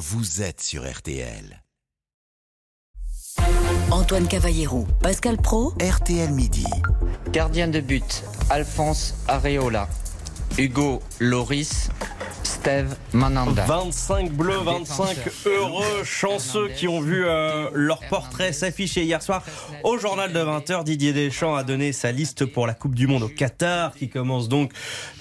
vous êtes sur RTL. Antoine Cavallero, Pascal Pro, RTL Midi. Gardien de but, Alphonse Areola. Hugo Loris, Steve Mananda. 25 bleus, 25 heureux, chanceux qui ont vu euh, leur portrait s'afficher hier soir au journal de 20h. Didier Deschamps a donné sa liste pour la Coupe du Monde au Qatar qui commence donc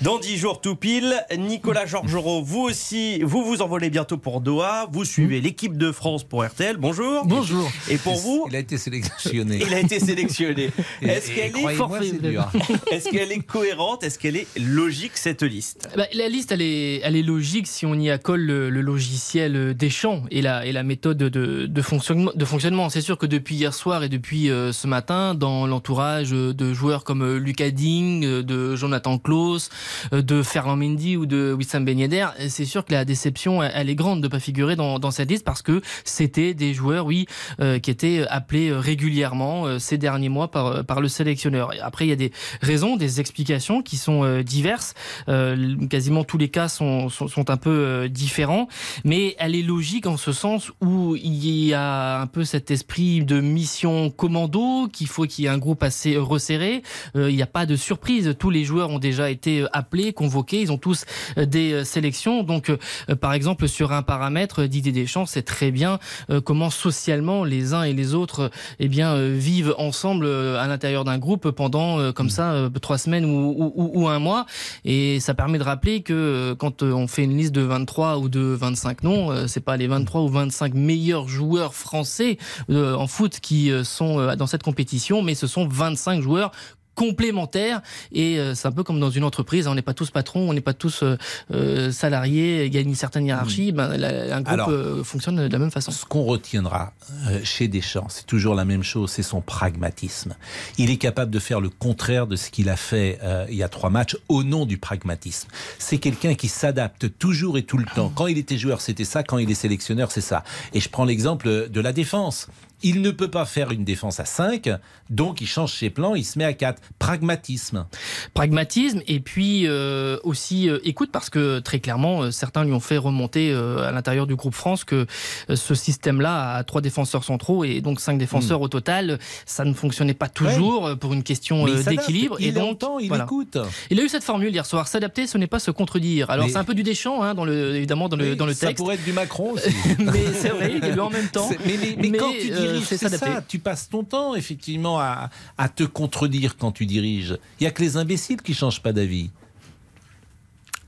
dans 10 jours tout pile. Nicolas Georgerot, vous aussi, vous vous envolez bientôt pour Doha. Vous suivez l'équipe de France pour RTL. Bonjour. Bonjour. Et pour vous, Il a été sélectionné. il a été sélectionné. Est-ce qu'elle est, est-ce qu'elle est cohérente Est-ce qu'elle est logique cette liste Bah, la liste, elle est, elle est logique si on y accole le, le logiciel des champs et la, et la méthode de, de fonctionnement. De fonctionnement. C'est sûr que depuis hier soir et depuis euh, ce matin, dans l'entourage de joueurs comme euh, Lucas Ding, euh, de Jonathan Klaus, euh, de Ferland Mendy ou de Wissam Ben Yedder, c'est sûr que la déception, elle, est grande de ne pas figurer dans, dans cette liste parce que c'était des joueurs, oui, euh, qui étaient appelés régulièrement euh, ces derniers mois par, par le sélectionneur. Après, il y a des raisons, des explications qui sont euh, diverses. Euh, quasiment tous les cas sont, sont un peu euh, différents, mais elle est logique en ce sens où il y a un peu cet esprit de mission commando, qu'il faut qu'il y ait un groupe assez resserré. Euh, il n'y a pas de surprise. Tous les joueurs ont déjà été appelés, convoqués. Ils ont tous euh, des euh, sélections. Donc, euh, par exemple, sur un paramètre, Didier Deschamps sait très bien euh, comment socialement les uns et les autres euh, eh bien, euh, vivent ensemble euh, à l'intérieur d'un groupe pendant euh, comme ça euh, trois semaines ou, ou- ou- un mois. Et ça permet de rappeler que euh, quand euh, on fait une liste de 23 ou de 25 noms, euh, c'est pas les 23 ou 25 meilleurs joueurs français euh, en foot qui euh, sont dans cette compétition, mais ce sont 25 joueurs complémentaires et euh, c'est un peu comme dans une entreprise hein, on n'est pas tous patrons on n'est pas tous euh, euh, salariés il y a une certaine hiérarchie ben, la- un groupe Alors, euh, fonctionne de la même façon Ce qu'on retiendra euh, chez Deschamps, c'est toujours la même chose, c'est son pragmatisme. Il est capable de faire le contraire de ce qu'il a fait euh, il y a trois matchs au nom du pragmatisme. C'est quelqu'un qui s'adapte toujours et tout le temps. Quand il était joueur, c'était ça. Quand il est sélectionneur, c'est ça. Et je prends l'exemple de la défense. Il ne peut pas faire une défense à 5, donc il change ses plans, il se met à 4. Pragmatisme. pragmatisme et puis euh, aussi euh, écoute parce que très clairement euh, certains lui ont fait remonter euh, à l'intérieur du groupe France que euh, ce système-là a trois défenseurs centraux et donc cinq défenseurs au total ça ne fonctionnait pas toujours euh, pour une question Hmm. Euh, d'équilibre il et donc il voilà. écoute. il a eu cette formule hier soir s'adapter ce n'est pas se contredire alors c'est un peu du déchant hein, dans le évidemment dans le dans le ça texte pourrait être du Macron aussi. mais c'est vrai il est en même temps Mais, mais- mais mais, quand tu diriges, c'est ça. Tu passes ton temps, effectivement, à, à te contredire quand tu diriges. Il n'y a que les imbéciles qui changent pas d'avis.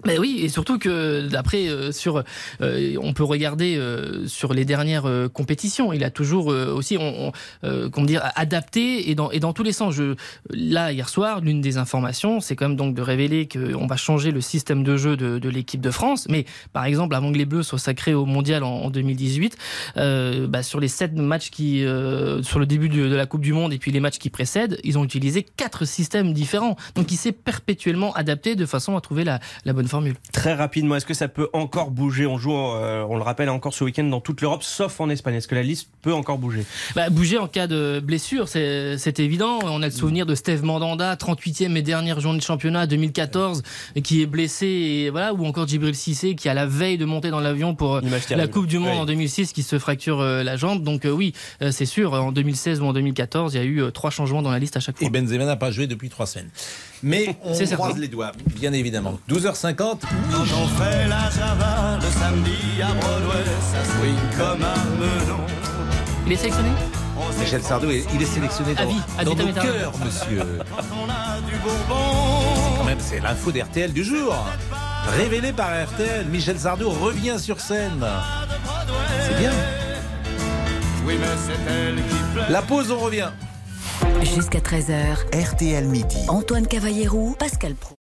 Mais oui, et surtout que d'après euh, sur, euh, on peut regarder euh, sur les dernières euh, compétitions. Il a toujours euh, aussi, on, on, euh, comment dire, adapté et dans et dans tous les sens. Je, là hier soir, l'une des informations, c'est quand même donc de révéler qu'on va changer le système de jeu de, de l'équipe de France. Mais par exemple, avant que les Bleus soient sacrés au Mondial en, en 2018, euh, bah, sur les sept matchs qui, euh, sur le début de, de la Coupe du Monde et puis les matchs qui précèdent, ils ont utilisé quatre systèmes différents. Donc il s'est perpétuellement adapté de façon à trouver la, la bonne formule. Très rapidement, est-ce que ça peut encore bouger? On joue, euh, on le rappelle encore ce week-end dans toute l'Europe, sauf en Espagne. Est-ce que la liste peut encore bouger? Bah, bouger en cas de blessure, c'est évident. On a le souvenir de Steve Mandanda, 38e et dernière journée de championnat 2014, qui est blessé, et voilà, ou encore Djibril Cissé, qui à la veille de monter dans l'avion pour euh, la. Coupe du Monde Ouais. en 2006, qui se fracture euh, la jambe. Donc euh, oui, euh, c'est sûr, en 2016 ou en 2014, il y a eu euh, trois changements dans la liste à chaque fois. Et Benzema n'a pas joué depuis trois semaines. Mais on certain. croise les doigts, bien évidemment. 12h50. Quand on fait la java le samedi à Broadway, ça swing comme un melon. Il est sélectionné? Michel Sardou, il est sélectionné À dans, vie, ad dans nos cœurs, monsieur. Quand on a du bourbon. Quand même, c'est l'info d'RTL du jour. Révélé par RTL, Michel Sardou revient sur scène. C'est bien. Oui, mais c'est elle qui. La pause, on revient. jusqu'à 13h. RTL Midi. Antoine Cavallero, Pascal Pro.